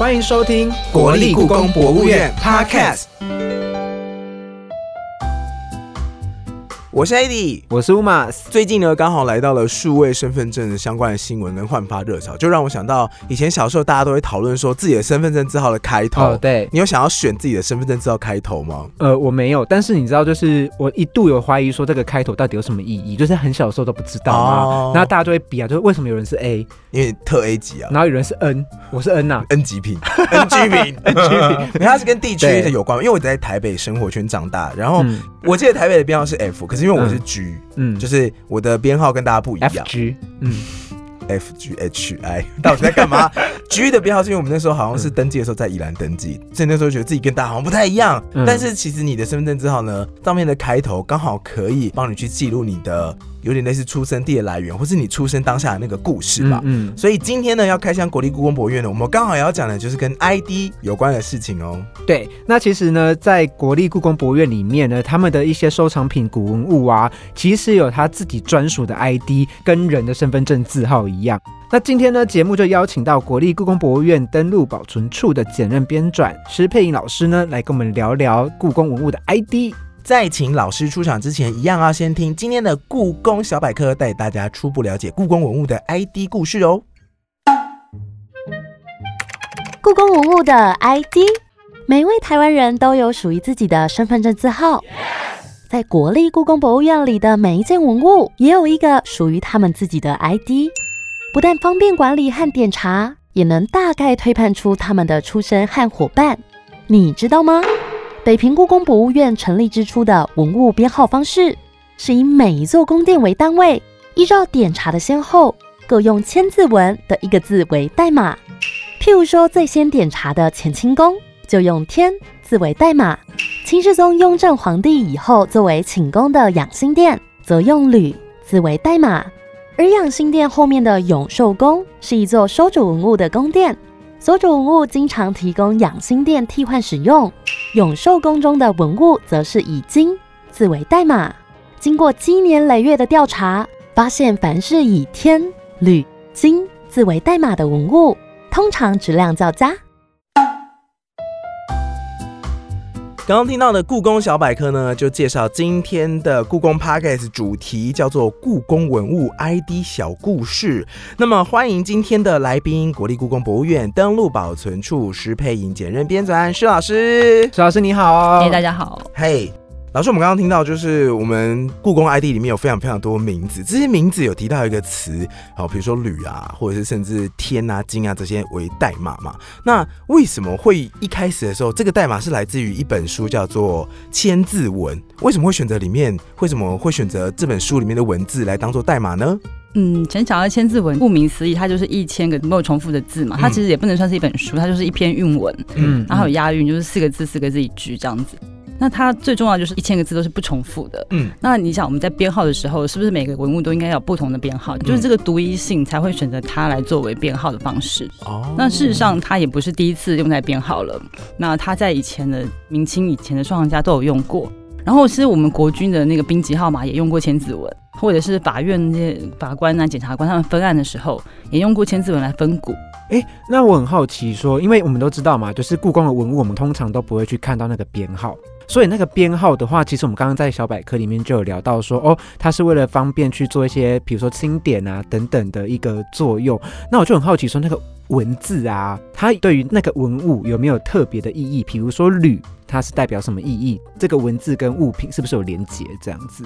欢迎收听国立故宫博物院 Podcast。我是 AD，我是 Umas。最近呢，刚好来到了数位身份证的相关的新闻跟焕发热潮，就让我想到以前小时候大家都会讨论说自己的身份证字号的开头。哦，对，你有想要选自己的身份证字号开头吗？呃，我没有，但是你知道，就是我一度有怀疑说这个开头到底有什么意义，就是很小的时候都不知道啊。哦。然后大家就会比啊，就是为什么有人是 A，因为特 A 级啊。然后有人是 N，我是 N 呐、，N 级品，N 居民，N 居民，因为它是跟地区有关，因为我在台北生活圈长大，然后嗯。我记得台北的编号是 F，可是因为我是嗯 G，、嗯，就是我的编号跟大家不一样。FG，嗯，F G H I，到底在干嘛？G 的编号是因为我们那时候好像是登记的时候在宜兰登记，所以那时候觉得自己跟大家好像不太一样。嗯。但是其实你的身份证字号呢，上面的开头刚好可以帮你去记录你的有点类似出生地的来源，或是你出生当下的那个故事吧。嗯，所以今天呢，要开箱国立故宫博物院呢，我们刚好也要讲的就是跟 ID 有关的事情哦。对。那其实呢，在国立故宫博物院里面呢，他们的一些收藏品、古文物啊，其实有他自己专属的 ID，跟人的身份证字号一样。那今天呢，节目就邀请到国立故宫博物院登录保存处的简任编纂施佩颖老师呢，来跟我们聊聊故宫文物的 ID。在请老师出场之前，一样要先听今天的故宫小百科，带大家初步了解故宫文物的 ID 故事哦。故宫文物的 ID，每位台湾人都有属于自己的身份证字号。在国立故宫博物院里的每一件文物，也有一个属于他们自己的 ID，不但方便管理和检查，也能大概推判出他们的出身和伙伴。你知道吗？北平故宫博物院成立之初的文物编号方式，是以每一座宫殿为单位，依照点查的先后，各用千字文的一个字为代码。譬如说，最先点查的乾清宫就用“天”字为代码；清世宗雍正皇帝以后作为寝宫的养心殿，则用“吕”字为代码。而养心殿后面的永寿宫是一座收主文物的宫殿，所主文物经常提供养心殿替换使用。永寿宫中的文物则是以“金”字为代码。经过积年累月的调查，发现凡是以“天”、“吕”、“金”字为代码的文物，通常质量较佳。刚刚听到的故宫小百科呢，就介绍今天的故宫 Podcast 主题叫做“故宫文物 ID 小故事”。那么欢迎今天的来宾，国立故宫博物院登录保存处施佩颖简任编纂施老师。施老师你好大家好。嘿、老师，我们刚刚听到就是我们故宫 ID 里面有非常非常多名字，这些名字有提到一个词，好，比如说吕啊，或者是甚至天啊、金啊这些为代码嘛。那为什么会一开始的时候，这个代码是来自于一本书叫做《千字文》？为什么会选择里面？为什么会选择这本书里面的文字来当做代码呢？嗯，前讲到千字文，顾名思义，它就是一千个没有重复的字嘛。它其实也不能算是一本书，它就是一篇韵文，嗯，然后有押韵，就是四个字四个字一句这样子。那它最重要就是一千个字都是不重复的。嗯，那你想我们在编号的时候，是不是每个文物都应该有不同的编号？就是这个独一性才会选择它来作为编号的方式。哦那事实上，它也不是第一次用在编号了。那它在以前的明清以前的收藏家都有用过。然后，其实我们国军的那个兵籍号码也用过千字文，或者是法院那些法官啊、检察官他们分案的时候，也用过千字文来分股。哎，那我很好奇说，因为我们都知道嘛，就是故宫的文物，我们通常都不会去看到那个编号。所以那个编号的话，其实我们刚刚在小百科里面就有聊到说，哦，它是为了方便去做一些，比如说清点啊等等的一个作用。那我就很好奇说，那个文字啊，它对于那个文物有没有特别的意义？比如说“吕”，它是代表什么意义？这个文字跟物品是不是有连结？这样子？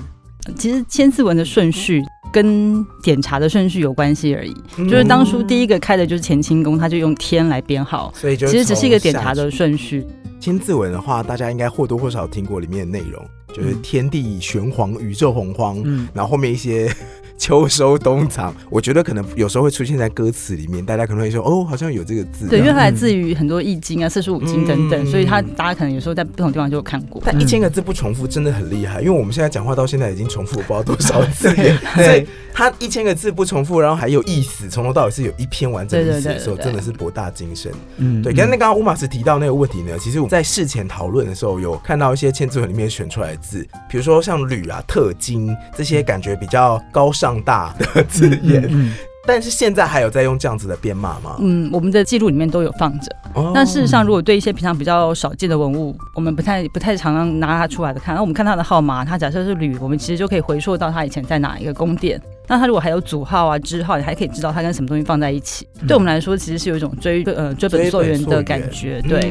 其实千字文的顺序跟点查的顺序有关系而已。嗯就是当初第一个开的就是乾清宫，他就用天来编号，所以就其实只是一个从下检查的去顺序。千字文的话，大家应该或多或少听过里面的内容，就是嗯天地玄黄，宇宙洪荒，嗯，然后后面一些秋收冬藏，我觉得可能有时候会出现在歌词里面，大家可能会说哦，好像有这个字。对，因为它来嗯自于很多易经啊、四书五经等等，嗯所以它大家可能有时候在不同地方就有看过。但嗯。一千个字不重复真的很厉害，因为我们现在讲话到现在已经重复我不知道多少 次了，所以对，它一千个字不重复，然后还有意思，从头到尾是有一篇完整意思的时候，真的是博大精深。嗯对，跟那刚刚乌马斯提到那个问题呢，其实我在事前讨论的时候，有看到一些千字文里面选出来的字，比如说像吕啊、特金这些感觉比较高尚大的 字眼，嗯但是现在还有在用这样子的编码吗？嗯，我们的记录里面都有放着。哦那事实上，如果对一些平常比较少见的文物，我们不太不太常常拿它出来的看，那我们看它的号码，它假设是铝，我们其实就可以回溯到它以前在哪一个宫殿。那它如果还有组号啊、支号，你还可以知道它跟什么东西放在一起。嗯对我们来说，其实是有一种追呃追本溯源的感觉。对，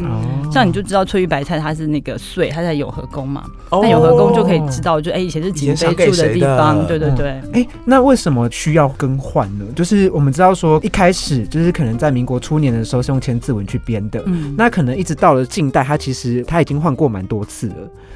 像你就知道翠玉白菜它是那个穗，它在永和宫嘛，哦那永和宫就可以知道，就哎以前是景以前赏妃住的地方，对对嗯对。哎，那为什么需要更换呢？就是我们知道说，一开始就是可能在民国初年的时候是用千字文去编的，嗯，那可能一直到了近代，它其实它已经换过蛮多次了。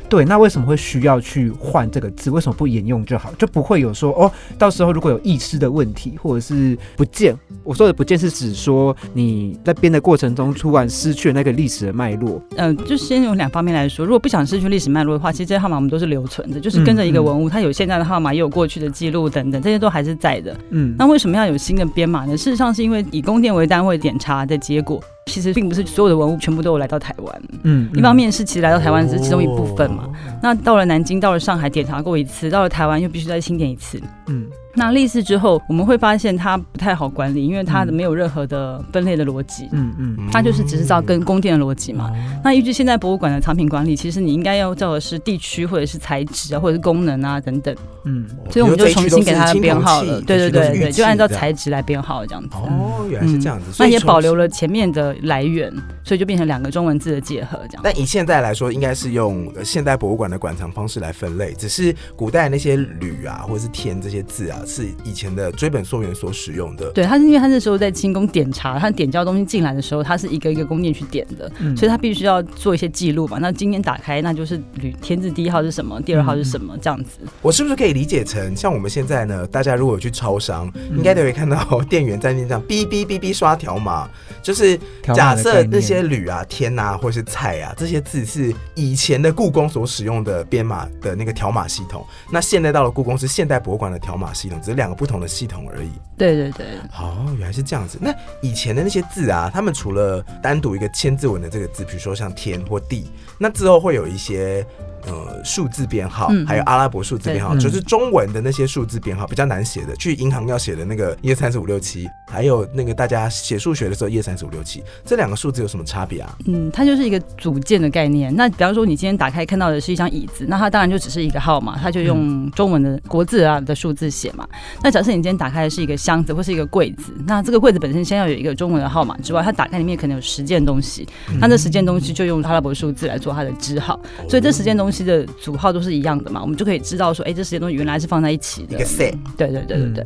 对，那为什么会需要去换这个字？为什么不沿用就好？就不会有说哦，到时候如果有遗失的问题，或者是不见。我说的不见是指说你在编的过程中突然失去了那个历史的脉络。嗯、就先有两方面来说，如果不想失去历史脉络的话，其实这些号码我们都是留存的，就是跟着一个文物，它有现在的号码，也有过去的记录等等，这些都还是在的。嗯，那为什么要有新的编码呢？事实上是因为以宫殿为单位检查的结果，其实并不是所有的文物全部都有来到台湾。嗯一方面是其实来到台湾只是其中一部分嘛，哦那到了南京、到了上海检查过一次，到了台湾又必须再清点一次。嗯那历次之后，我们会发现它不太好管理，因为它的没有任何的分类的逻辑，嗯嗯它就是只是照跟宫殿的逻辑嘛。哦那依据现在博物馆的藏品管理，其实你应该要照的是地区或者是材质啊，或者是功能啊等等，嗯所以我们就重新给它的编号了。对对对对，就按照材质来编号这样子。哦，原来是这样子，那也保留了前面的来源，所以就变成两个中文字的结合这样。但以现在来说，应该是用呃现代博物馆的馆藏方式来分类，只是古代那些铝啊，或者是天这些字啊，是以前的追本溯源所使用的。对，他是因为他那时候在清宫点茶，他点交东西进来的时候，他是一个一个宫殿去点的，嗯所以他必须要做一些记录嘛。那今天打开，那就是铝天字第一号是什么，第二号是什么，这样子。我是不是可以理解成，像我们现在呢，大家如果有去超商，应该都会看到 店员在那这样哔哔哔哔刷条码，就是假设那些铝啊、天啊，或是菜啊这些字是以前的故宫所使用的编码的那个条码系统，那现在到了故宫是现代博物馆的条码系统，只是两个不同的系统而已。对对对，哦，原来是这样子。那以前的那些字啊，他们除了单独一个千字文的这个字，比如说像天或地，那之后会有一些呃数字编号，嗯还有阿拉伯数字编号，嗯就是中文的那些数字编号比较难写的，去银行要写的那个一二三四五六七，还有那个大家写数学的时候一二三四五六七，这两个数字有什么差别啊？嗯，它就是一个组件的概念。那比方说，你今天打开看到的是一张椅子，那它当然就只是一个号码，它就用中文的国字啊的数字写嘛。那假设你今天打开的是一个箱子或是一个柜子，那这个柜子本身先要有一个中文的号码之外，它打开里面可能有十件东西，那这十件东西就用阿拉伯数字来做它的支号，所以这十件东西的组号都是一样的嘛，我们就可以知道说，哎、这十件东西原来是放在一起的。一个 set 对对对对对，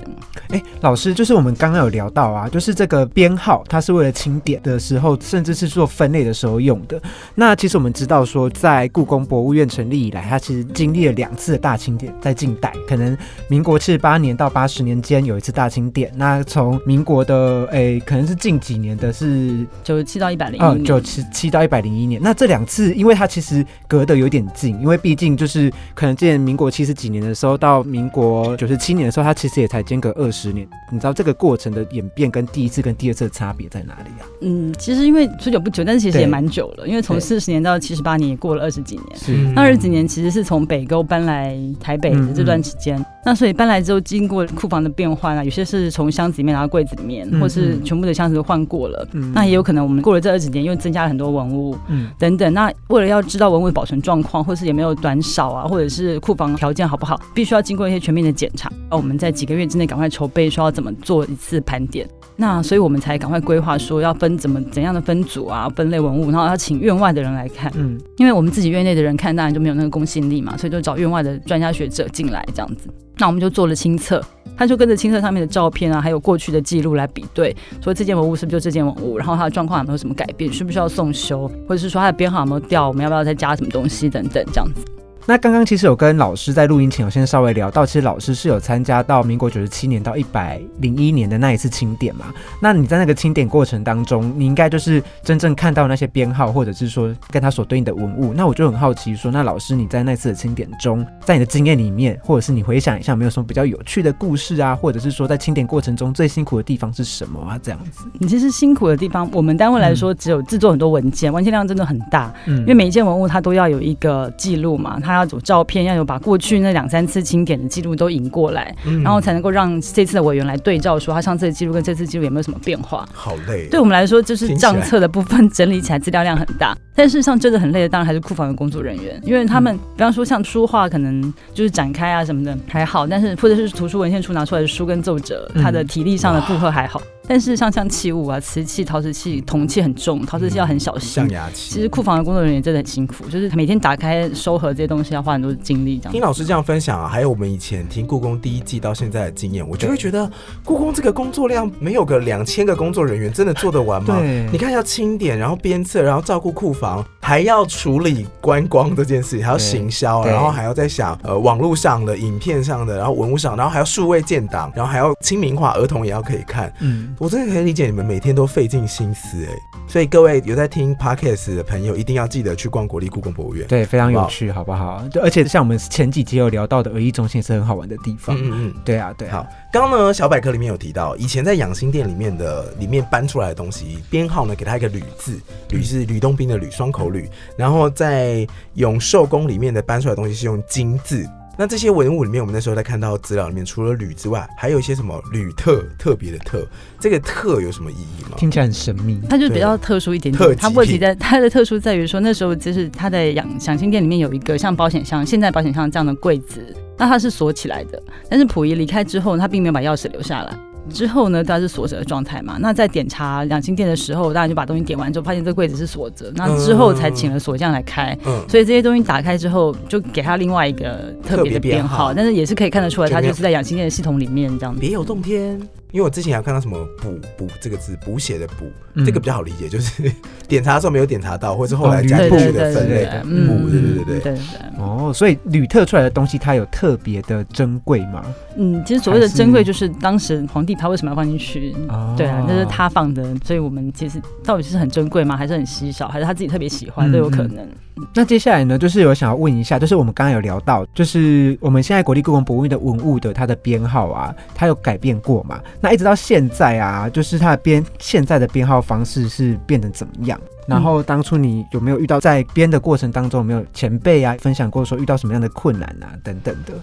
哎，老师，就是我们刚刚有聊到啊，就是这个编号，它是为了清点的时候，甚至是做分类的时候用的。那其实我们知道说，在故宫博物院成立以来，它其实经历了两次的大清点，在近代，可能民国七十八年到八十年间有一次大清点。那从民国的诶，可能是近几年的是九十七到一百零嗯，一九七七到一百零一年。那这两次，因为它其实隔得有点近，因为毕竟就是可能见民国七十几年的时候到民国九十七年的时候，它其实也才间隔二十年。你知道这个过程的演变跟第一次跟第二次的差别在哪里啊？嗯，其实因为说久不久，但是其实也蛮久了，因为从对四十年到七十八年也过了二十几年。是那二十几年其实是从北沟搬来台北的这段时间，那所以搬来之后经过库房的变换啊，有些是从箱子里面拿到柜子里面，嗯或是嗯全部的箱子都换过了。嗯那也有可能我们过了这二十年又增加了很多文物嗯等等。那为了要知道文物的保存状况，或是有没有短少啊，或者是库房条件好不好，必须要经过一些全面的检查。那我们在几个月之内赶快筹备，说要怎么做一次盘点。那所以我们才赶快规划说要分怎么怎样的分组啊，分类文物，然后要请院外的人来看。嗯因为我们自己院内的人看，当然就没有那个公信力嘛，所以就找院外的专家学者进来这样子。那我们就做了清册，他就跟着清册上面的照片啊，还有过去的记录来比对，说这件文物是不是就这件文物，然后它的状况有没有什么改变，需不需要送修，或者是说它的编号有没有掉，我们要不要再加什么东西等等这样子。那刚刚其实有跟老师在录音前有先稍微聊到，其实老师是有参加到民国九十七年到一百零一年的那一次清点嘛。那你在那个清点过程当中，你应该就是真正看到那些编号，或者是说跟它所对应的文物。那我就很好奇说，那老师你在那次的清点中，在你的经验里面，或者是你回想一下，有没有什么比较有趣的故事啊，或者是说在清点过程中最辛苦的地方是什么啊？这样子，你其实辛苦的地方，我们单位来说只有制作很多文件，文件量真的很大，嗯因为每一件文物它都要有一个记录嘛，它他要有照片，要有把过去那两三次清点的记录都引过来，嗯。然后才能够让这次的委员来对照，说他上次的记录跟这次记录有没有什么变化。好累，对我们来说，就是账册的部分整理起来资料量很大，但事实上真的很累的，当然还是库房的工作人员，因为他们，比方说像书画，可能就是展开啊什么的还好，但是或者是图书文献处拿出来的书跟奏折，嗯它的体力上的负荷还好，但是像像器物啊，瓷器、陶瓷器、铜器很重，陶瓷器要很小心象。牙器。其实库房的工作人员真的很辛苦，就是每天打开收盒这些东西要花很多精力，这样。听老师这样分享啊，还有我们以前听故宫第一季到现在的经验，我就会觉得故宫这个工作量没有个两千个工作人员真的做得完吗？对你看要清点，然后鞭策，然后照顾库房，还要处理观光这件事情，还要行销，然后还要在想呃网络上的、影片上的，然后文物上，然后还要数位建档，然后还要亲民化，儿童也要可以看。嗯，我真的可以理解你们每天都费尽心思哎，所以各位有在听 podcast 的朋友，一定要记得去逛国立故宫博物院。对，非常有趣，好不好？就而且像我们前几集有聊到的儿艺中心是很好玩的地方。嗯嗯嗯。对啊，对啊好。，刚刚呢，小百科里面有提到，以前在养心殿里面的里面搬出来的东西，编号呢给它一个吕字，吕是吕洞宾的吕，双口吕。然后在永寿宫里面的搬出来的东西是用金字。那这些文物里面，我们那时候在看到资料里面，除了铝之外，还有一些什么铝特特别的特，这个特有什么意义吗？听起来很神秘。它就比较特殊一点特点，它问题在它的特殊在于说，那时候就是它的养养心殿里面有一个像保险箱、现在保险箱这样的柜子，那它是锁起来的。但是溥仪离开之后，他并没有把钥匙留下来。之后呢，它是锁着的状态嘛。那在点查养心殿的时候，大家就把东西点完之后，发现这柜子是锁着。那之后才请了锁匠来开。嗯，所以这些东西打开之后，就给它另外一个特别的编号号，但是也是可以看得出来，就没有它就是在养心殿的系统里面这样子。别有洞天。因为我之前有看到什么补补这个字，补写的补，嗯这个比较好理解，就是 点查的时候没有点查到，或者是后来哦加进吕布去的分类对的嗯补，对对对对。对对。哦，所以吕特出来的东西，它有特别的珍贵吗？嗯，其实所谓的还是珍贵，就是当时皇帝他为什么要放进去？哦对啊，那是他放的，所以我们其实到底是很珍贵吗？还是很稀少？还是他自己特别喜欢嗯都有可能。那接下来呢，就是有想要问一下，就是我们刚刚有聊到，就是我们现在国立故宫博物院的文物的它的编号啊，它有改变过嘛？那一直到现在啊，就是它的编现在的编号方式是变得怎么样？然后当初你有没有遇到在编的过程当中有没有前辈啊分享过说遇到什么样的困难啊等等的？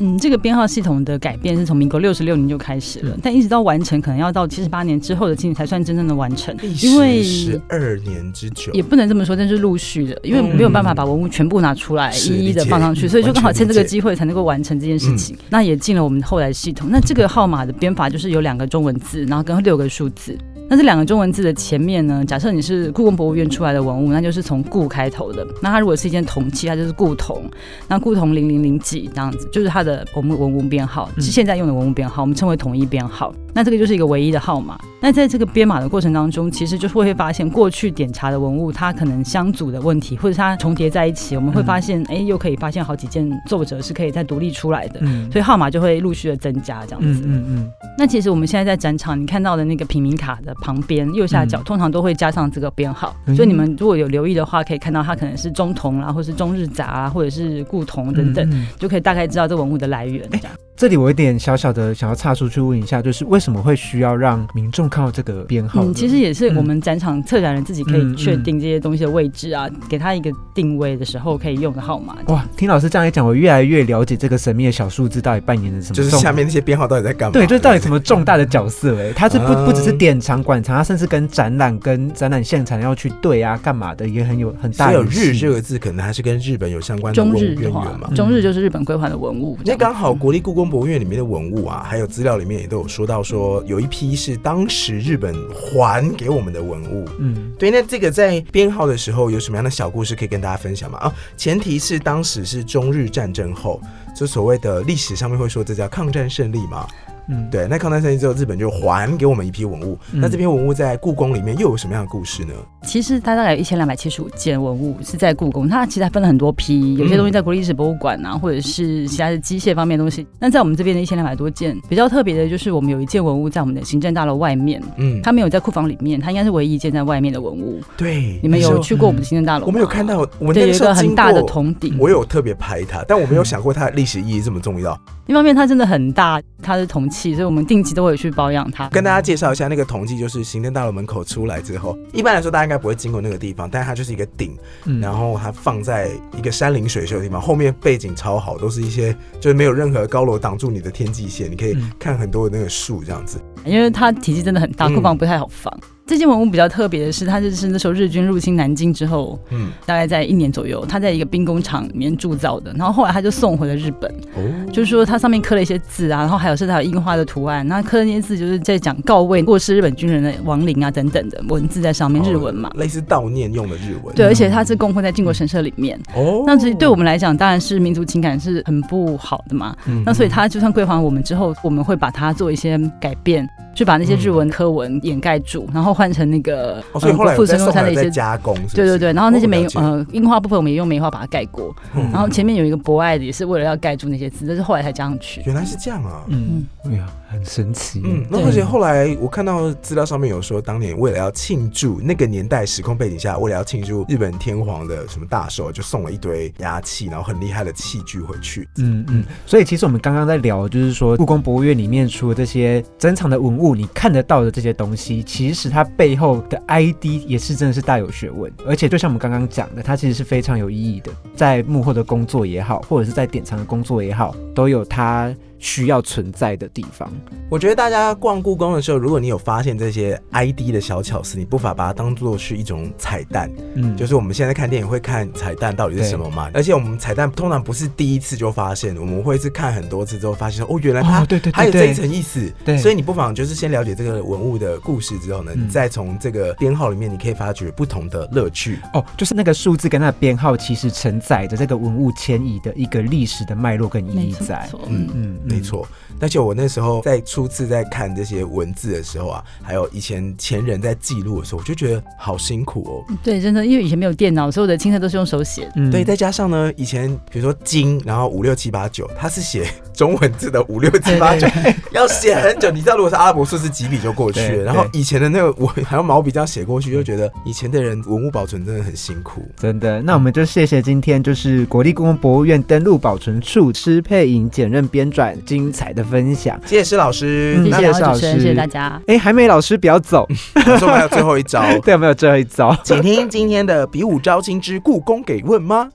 嗯，这个编号系统的改变是从民国六十六年就开始了，嗯但一直到完成，可能要到七十八年之后的今年才算真正的完成。因为十二年之久，也不能这么说，但是陆续的，因为没有办法把文物全部拿出来，是一一的放上去，嗯所以就刚好趁这个机会才能够完成这件事情。那也进了我们后来的系统。那这个号码的编法就是有两个中文字，然后跟六个数字。那这两个中文字的前面呢，假设你是故宫博物院出来的文物，那就是从故开头的。那它如果是一件铜器，它就是故铜。那故铜零零零几这样子，就是它的我们文物编号，嗯是现在用的文物编号，我们称为统一编号。那这个就是一个唯一的号码。那在这个编码的过程当中，其实就会发现过去点查的文物，它可能相组的问题，或者它重叠在一起，我们会发现，哎、又可以发现好几件奏折是可以再独立出来的。嗯所以号码就会陆续的增加，这样子。嗯嗯嗯，那其实我们现在在展场，你看到的那个平民卡的旁边右下角，嗯通常都会加上这个编号。嗯所以你们如果有留意的话，可以看到它可能是中铜啦，或是中日杂啊，或者是故铜等等，就可以大概知道这文物的来源。这样。这里我有点小小的想要岔出去问一下，就是为什么会需要让民众看到这个编号？嗯，其实也是嗯我们展场策展人自己可以嗯确定这些东西的位置啊，给他一个定位的时候可以用的号码。哇，听老师这样一讲，我越来越了解这个神秘的小数字到底扮演了什么就是下面那些编号到底在干嘛？对，就是到底什么重大的角色哎、它是不啊不只是典藏馆藏，它甚至跟展览跟展览现场要去对啊干嘛的，也很有很大联系日这个字，可能还是跟日本有相关的中文物日的话渊源嘛。。中日就是日本归还的文物。那刚好国立故宫博物院里面的文物啊，还有资料里面也都有说到说，有一批是当时日本还给我们的文物。嗯对，那这个在编号的时候有什么样的小故事可以跟大家分享吗？啊，前提是当时是中日战争后，就所谓的历史上面会说这叫抗战胜利嘛。嗯，对，那抗战胜利之后，日本就还给我们一批文物。嗯那这批文物在故宫里面又有什么样的故事呢？其实它大概有一千两百七十五件文物是在故宫，它其实还分了很多批，有些东西在国立历史博物馆啊，或者是其他的机械方面的东西。那在我们这边的一千两百多件，比较特别的就是我们有一件文物在我们的行政大楼外面，嗯，它没有在库房里面，它应该是唯一一件在外面的文物。对，你们有去过我们的行政大楼吗？我们有看到，我们有一个时候很大的铜鼎。我有特别拍它，但我没有想过它的历史意义这么重要。一方面它真的很大，它是铜器，所以我们定期都会去保养它。跟大家介绍一下，那个统计就是行政大楼门口出来之后，一般来说大家应该不会经过那个地方，但是它就是一个顶，嗯然后它放在一个山林水秀的地方，后面背景超好，都是一些就是没有任何高楼挡住你的天际线，你可以嗯看很多的那个树这样子。因为它体积真的很大，嗯库房不太好放。这件文物比较特别的是，它就是那时候日军入侵南京之后，嗯，大概在一年左右，它在一个兵工厂里面铸造的，然后后来他就送回了日本。哦，就是说它上面刻了一些字啊，然后还有甚至还有樱花的图案，那刻的那些字就是在讲告慰过世日本军人的亡灵啊等等的文字在上面，日文嘛。类似悼念用的日文。对，而且它是供奉在靖国神社里面，哦，那所以对我们来讲，当然是民族情感是很不好的嘛。嗯那所以它就算归还我们之后，我们会把它做一些改变，就把那些日文科文掩盖住，然后换成那个哦，所以呃后来有再国父神农送来再山的一些。加工是是，对对对，然后那些梅哦呃樱花部分我们也用梅花把它盖过，嗯然后前面有一个博爱的也是为了要盖住那些字，但是后来才加上去。原来是这样啊。嗯，哎呀，很神奇。嗯，那而且后来我看到资料上面有说，当年为了要庆祝那个年代时空背景下，为了要庆祝日本天皇的什么大寿，就送了一堆压器，然后很厉害的器具回去。嗯嗯，所以其实我们刚刚在聊，就是说故宫博物院里面除了这些珍藏的文物，你看得到的这些东西，其实它背后的 ID 也是真的是大有学问，而且就像我们刚刚讲的，它其实是非常有意义的，在幕后的工作也好，或者是在典藏的工作也好，都有它需要存在的地方。我觉得大家逛故宫的时候，如果你有发现这些 ID 的小巧思，你不妨把它当做是一种彩蛋。嗯，就是我们现在看电影会看彩蛋到底是什么嘛？而且我们彩蛋通常不是第一次就发现，我们会是看很多次之后发现说，哦，原来它哦，对对还有这一对对，层意思。对所以你不妨就是先了解这个文物的故事之后呢，嗯你再从这个编号里面，你可以发掘不同的乐趣。哦，就是那个数字跟它的编号，其实承载着这个文物迁移的一个历史的脉络跟意义在嗯嗯，没错，而且我那时候在初次在看这些文字的时候啊，还有以前前人在记录的时候，我就觉得好辛苦哦。对，真的，因为以前没有电脑，所有的青册都是用手写的。嗯对，再加上呢，以前比如说金，然后五六七八九，它是写中文字的五六七八九，要写很久。你知道，如果是阿拉伯数字，几笔就过去了。然后以前的那个我还用毛笔这样写过去，就觉得以前的人文物保存真的很辛苦。真的，那我们就谢谢今天就是国立故宫博物院登录保存处施佩莹简任编撰精彩的分享。谢谢施老师，嗯谢谢施老两位主持人，师谢谢大家。哎，还没老师不要走，我说我们还有最后一招，对，有没有最后一招？请听今天的比武招亲之故宫给问吗？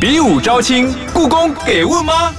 比武招亲，故宫给问吗？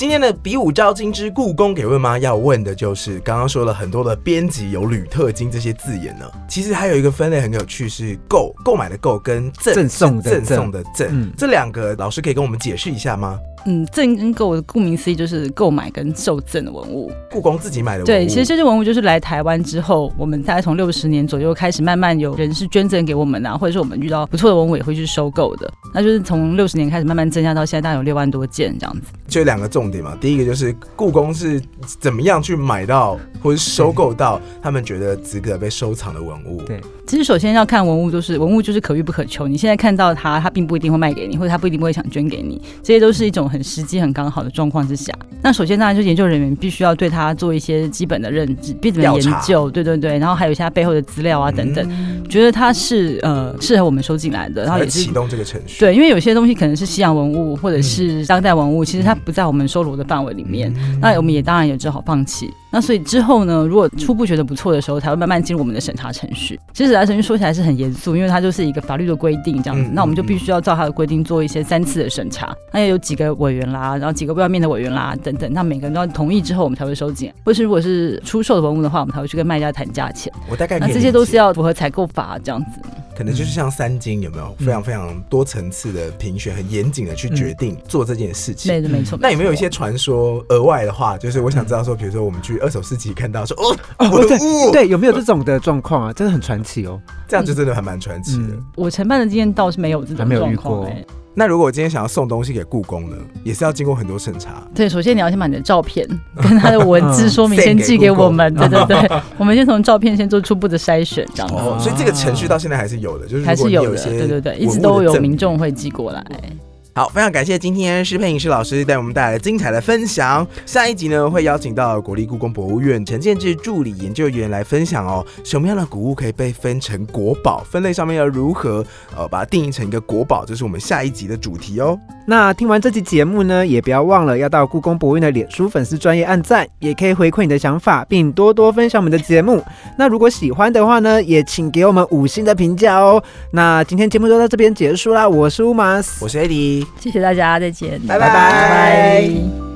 今天的比武招亲之故宫给问妈？要问的就是刚刚说了很多的编辑有铝特金这些字眼呢，其实还有一个分类很有趣，是购购买的购跟赠赠送的赠送的赠，嗯这两个老师可以跟我们解释一下吗？嗯，赠跟购，顾名思义就是购买跟受赠的文物。故宫自己买的文物，对，其实这些文物就是来台湾之后，我们大概从六十年左右开始，慢慢有人是捐赠给我们啊，或者是我们遇到不错的文物也会去收购的。那就是从六十年开始慢慢增加到现在，大概有六万多件这样子。就两个重点嘛。第一个就是故宫是怎么样去买到或者收购到他们觉得值得被收藏的文物。对其实首先要看文物，就是文物就是可遇不可求。你现在看到它，它并不一定会卖给你，或者它不一定会想捐给你，这些都是一种很时机、很刚好的状况之下。那首先当然就是研究人员必须要对它做一些基本的认知、基本的研究，对对对，然后还有一些它背后的资料啊等等，嗯觉得它是呃适合我们收进来的，然后也是启动这个程序。对，因为有些东西可能是西洋文物或者是当代文物，其实它不在我们收罗的范围里面。那我们也当然也只好放弃。那所以之后呢，如果初步觉得不错的时候，才会慢慢进入我们的审查程序。其实审查程序说起来是很严肃，因为它就是一个法律的规定这样子。嗯那我们就必须要照它的规定做一些三次的审查。那也有几个委员啦，然后几个外面的委员啦等等，那每个人都要同意之后，我们才会收件。或是如果是出售的文物的话，我们才会去跟卖家谈价钱。我大概那这些都是要符合采购法这样子。可能就是像三金有没有非常非常多层次的评选，很严谨的去决定做这件事情。对的，没错。那有没有一些传说额外的话？就是我想知道说，比如说我们去二手市集看到说，哦，哦，文对物，对，有没有这种的状况啊？真的很传奇哦。这样就真的还蛮传奇的。嗯我承办的经验倒是没有这还没有遇种状况、过哎那如果我今天想要送东西给故宫呢，也是要经过很多审查。对，首先你要先把你的照片跟它的文字说明嗯先寄给我们，对对对，我们先从照片先做初步的筛选，这样子。哦，所以这个程序到现在还是有的，就是还是有的，对对对，一直都有民众会寄过来。好，非常感谢今天施佩颖施老师带我们带来精彩的分享。下一集呢，会邀请到国立故宫博物院陈建志助理研究员来分享哦，什么样的古物可以被分成国宝？分类上面要如何呃把它定义成一个国宝？这是我们下一集的主题哦。那听完这期节目呢，也不要忘了要到故宫博物院的脸书粉丝专业按赞，也可以回馈你的想法，并多多分享我们的节目。那如果喜欢的话呢，也请给我们五星的评价哦。那今天节目就到这边结束啦，我是乌马斯，我是艾迪。谢谢大家，再见，拜拜拜拜